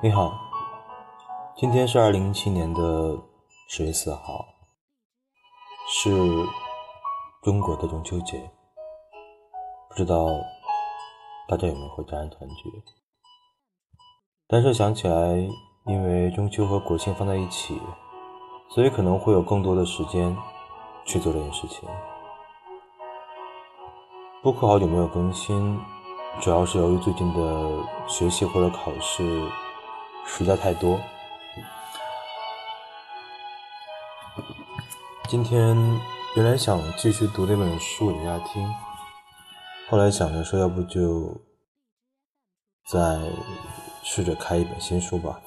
你好，今天是二零一七年的十月四号，是中国的中秋节。不知道大家有没有和家人团聚？但是想起来，因为中秋和国庆放在一起，所以可能会有更多的时间去做这件事情。播客好久没有更新，主要是由于最近的学习或者考试。实在太多。今天原来想继续读那本书给大家听，后来想着说，要不就再试着开一本新书吧。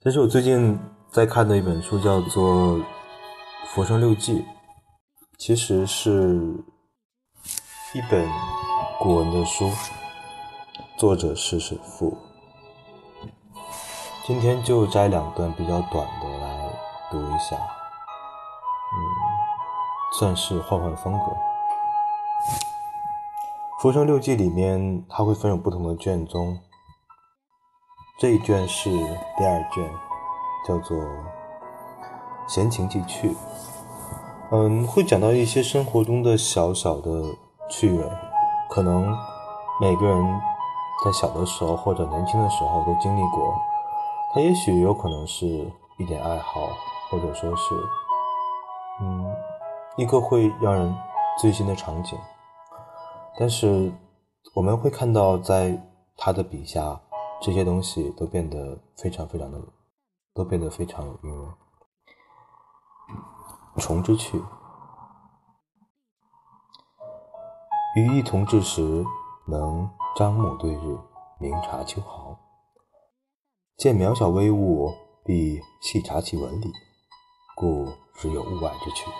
这是我最近在看的一本书，叫做《浮生六记》，其实是一本古文的书，作者是沈复。今天就摘两段比较短的来读一下，嗯，算是换换风格。《浮生六记》里面它会分有不同的卷宗，这一卷是第二卷，叫做《闲情寄趣》，嗯，会讲到一些生活中的小小的趣味，可能每个人在小的时候或者年轻的时候都经历过。它也许有可能是一点爱好，或者说是，嗯，一个会让人醉心的场景。但是我们会看到，在他的笔下，这些东西都变得非常非常的，都变得非常有韵味。虫之趣，与一同治时，能张目对日，明察秋毫。见渺小微物，必细察其纹理，故时有物外之趣。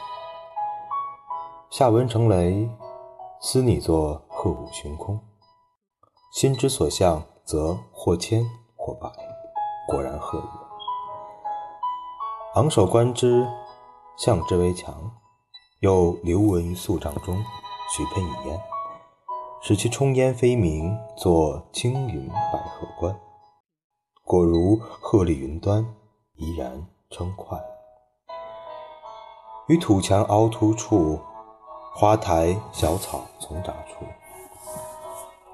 下闻成雷，思拟作鹤舞悬空。心之所向，则或千或百，果然鹤也。昂首观之，象之为强，又流闻于素帐中，许喷以烟，使其冲烟飞鸣，作青云百鹤观。果如鹤立云端，怡然称快。于土墙凹凸处，花台小草丛杂处，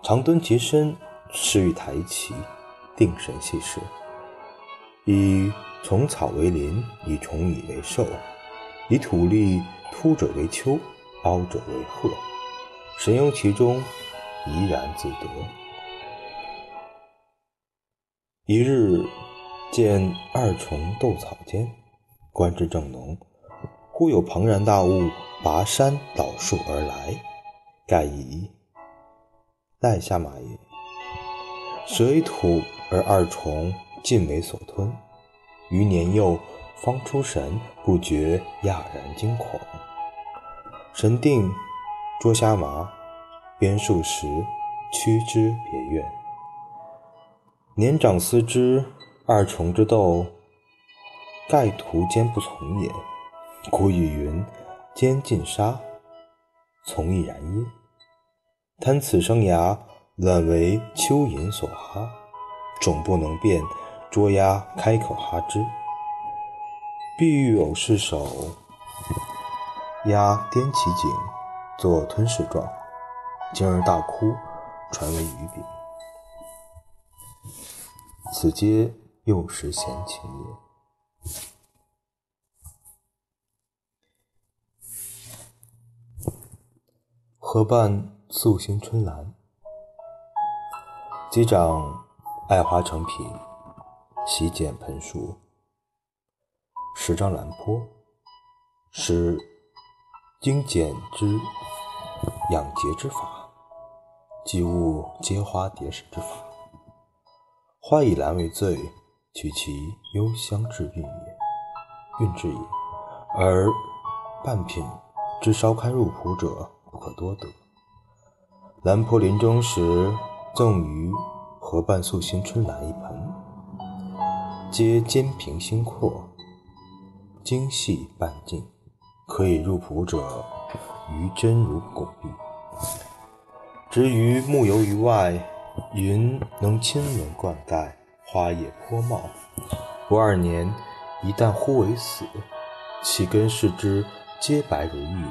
常蹲其身，施于台旗，定神细视。以虫草为林，以虫蚁为兽，以土立凸者为丘，凹者为壑，神游其中，怡然自得。一日，见二重斗草间，观之正浓，忽有庞然大物拔山倒树而来，盖以赖下马也。蛇以土而二重尽为所吞，余年幼方出神，不觉讶然惊恐。神定，捉虾麻，鞭数十，驱之别院。年长思之，二重之斗，盖图坚不从也。古语云：“坚尽杀，从亦然耶？”贪此生涯，乱为蚯蚓所哈，种不能变，捉鸭开口哈之。必欲偶是手，鸭颠其颈，作吞噬状，惊而大哭，传为鱼柄。此皆幼时闲情也。河畔素心春兰，机长爱花成品，洗剪盆树，十张兰坡，使精剪之养节之法，即物接花蝶式之法。花以兰为最，取其幽香之韵也，韵之也。而半品之稍堪入谱者，不可多得。兰坡临终时，赠于河畔素心春兰一盆，皆坚平心阔，精细半径，可以入谱者，余真如拱璧。至于木游于外。云能亲闻灌溉，花叶颇茂。不二年，一旦忽为死，其根视之，皆白如玉，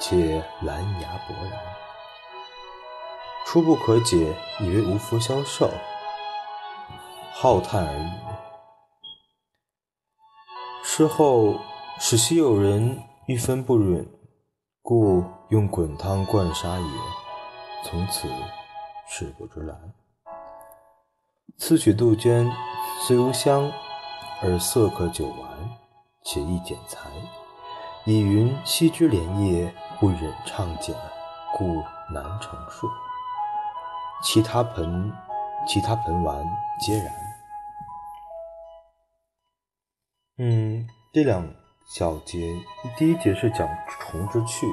且蓝芽勃然。初不可解，以为无福消受，浩叹而已。事后，使昔有人欲分不允，故用滚汤灌杀也。从此，赤不知蓝。此取杜鹃，虽无香，而色可久玩，且易剪裁。以云溪之莲叶不忍畅剪，故难成数。其他盆，其他盆玩皆然。嗯，这两小节，第一节是讲虫之趣。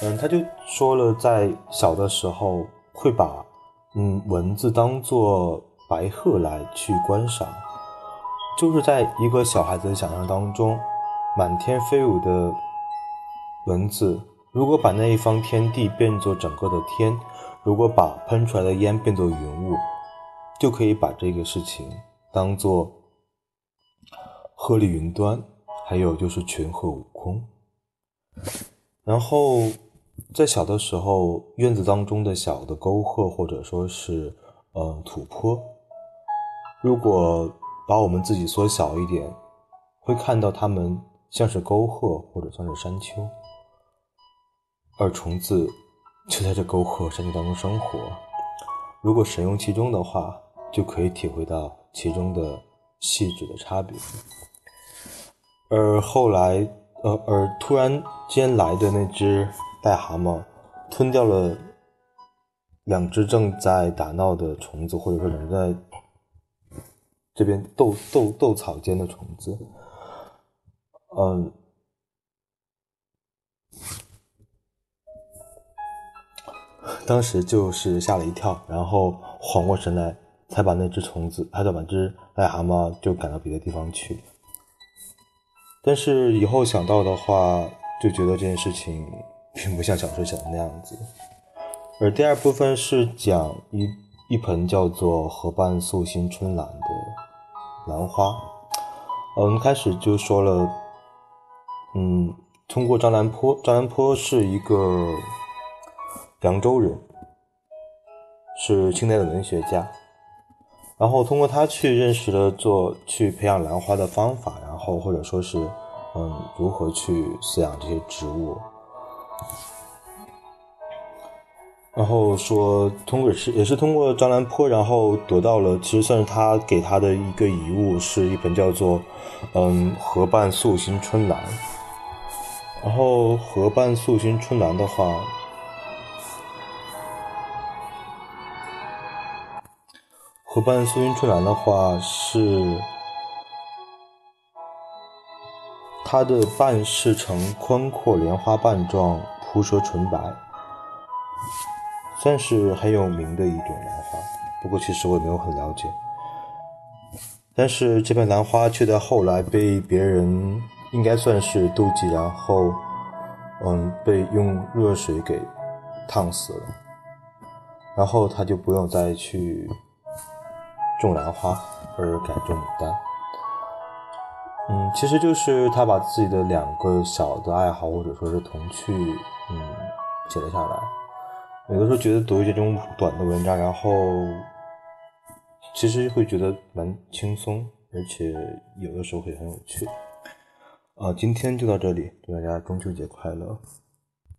嗯，他就说了，在小的时候会把嗯蚊子当做白鹤来去观赏，就是在一个小孩子的想象当中，满天飞舞的蚊子，如果把那一方天地变作整个的天，如果把喷出来的烟变作云雾，就可以把这个事情当做鹤立云端，还有就是群鹤舞空，然后。在小的时候，院子当中的小的沟壑，或者说是呃土坡，如果把我们自己缩小一点，会看到它们像是沟壑，或者像是山丘，而虫子就在这沟壑、山丘当中生活。如果神用其中的话，就可以体会到其中的细致的差别。而后来，呃，而突然间来的那只。癞蛤蟆吞掉了两只正在打闹的虫子，或者说正在这边斗斗斗草间的虫子。嗯，当时就是吓了一跳，然后缓过神来，才把那只虫子，才把只癞蛤蟆就赶到别的地方去。但是以后想到的话，就觉得这件事情。并不像小说讲的那样子，而第二部分是讲一一盆叫做“河畔素心春兰”的兰花。嗯，开始就说了，嗯，通过张兰坡，张兰坡是一个扬州人，是清代的文学家，然后通过他去认识了做去培养兰花的方法，然后或者说是嗯如何去饲养这些植物。然后说，通过是也是通过张兰坡，然后得到了，其实算是他给他的一个遗物，是一本叫做《嗯河畔素心春兰》。然后河畔素心春兰的话，河畔素心春兰的话是它的瓣是呈宽阔莲花瓣状，铺设纯白。算是很有名的一种兰花，不过其实我也没有很了解。但是这片兰花却在后来被别人应该算是妒忌，然后嗯被用热水给烫死了，然后他就不用再去种兰花，而改种牡丹。嗯，其实就是他把自己的两个小的爱好或者说是童趣，写了下来。有的时候觉得读一些这种短的文章，然后其实会觉得蛮轻松，而且有的时候会很有趣。啊，今天就到这里，祝大家中秋节快乐！